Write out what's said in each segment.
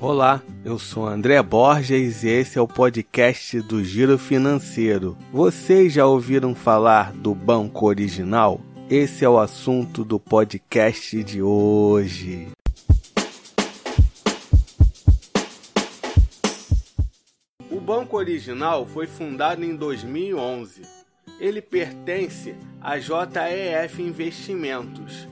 Olá, eu sou André Borges e esse é o podcast do Giro Financeiro. Vocês já ouviram falar do Banco Original? Esse é o assunto do podcast de hoje. O Banco Original foi fundado em 2011. Ele pertence à JEF Investimentos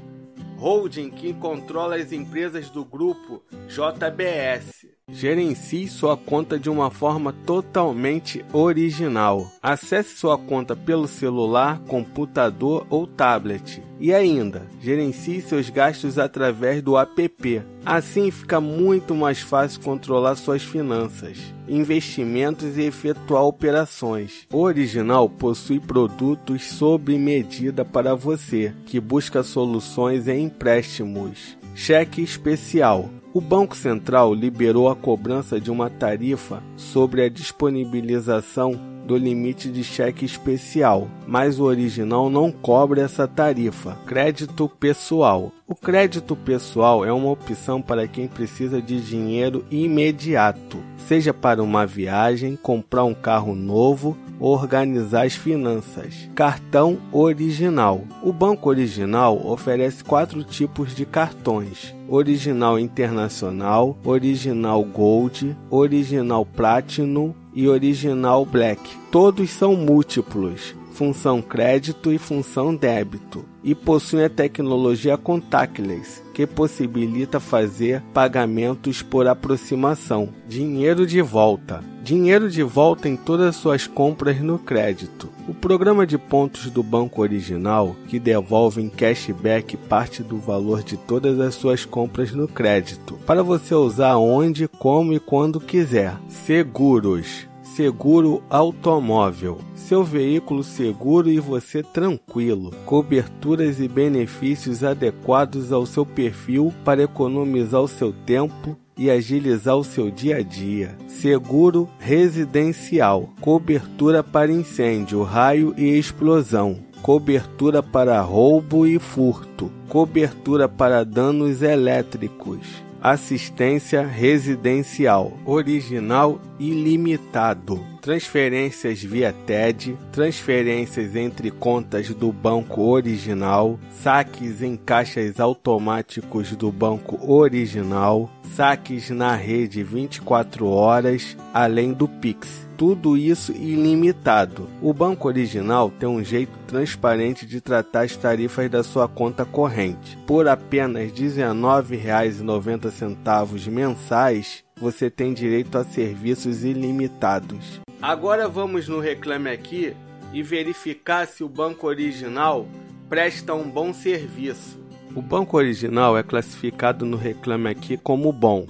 holding que controla as empresas do grupo JBS. Gerencie sua conta de uma forma totalmente original. Acesse sua conta pelo celular, computador ou tablet. E ainda, gerencie seus gastos através do app. Assim fica muito mais fácil controlar suas finanças, investimentos e efetuar operações. O Original possui produtos sob medida para você, que busca soluções em empréstimos. Cheque especial o Banco Central liberou a cobrança de uma tarifa sobre a disponibilização do limite de cheque especial, mas o original não cobra essa tarifa. Crédito pessoal. O crédito pessoal é uma opção para quem precisa de dinheiro imediato, seja para uma viagem, comprar um carro novo organizar as finanças. Cartão original. O Banco Original oferece quatro tipos de cartões: Original Internacional, Original Gold, Original Platinum e Original Black. Todos são múltiplos função crédito e função débito, e possui a tecnologia contactless, que possibilita fazer pagamentos por aproximação. Dinheiro de volta. Dinheiro de volta em todas as suas compras no crédito. O programa de pontos do banco original, que devolve em cashback parte do valor de todas as suas compras no crédito, para você usar onde, como e quando quiser. Seguros Seguro automóvel. Seu veículo seguro e você tranquilo. Coberturas e benefícios adequados ao seu perfil para economizar o seu tempo e agilizar o seu dia a dia. Seguro residencial. Cobertura para incêndio, raio e explosão. Cobertura para roubo e furto. Cobertura para danos elétricos assistência residencial, original ilimitado, transferências via TED, transferências entre contas do banco original, saques em caixas automáticos do banco original, saques na rede 24 horas, além do Pix tudo isso ilimitado. O banco original tem um jeito transparente de tratar as tarifas da sua conta corrente. Por apenas R$ 19,90 mensais, você tem direito a serviços ilimitados. Agora vamos no Reclame Aqui e verificar se o banco original presta um bom serviço. O banco original é classificado no Reclame Aqui como bom,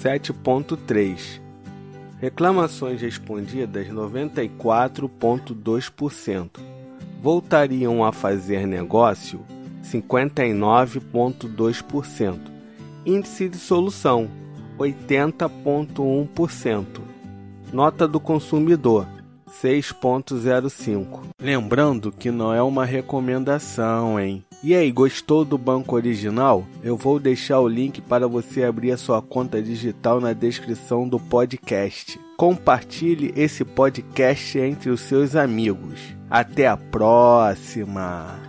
7.3 Reclamações respondidas 94,2%. Voltariam a fazer negócio 59,2%. Índice de solução 80,1%. Nota do consumidor 6,05. Lembrando que não é uma recomendação, hein? E aí, gostou do banco original? Eu vou deixar o link para você abrir a sua conta digital na descrição do podcast. Compartilhe esse podcast entre os seus amigos. Até a próxima!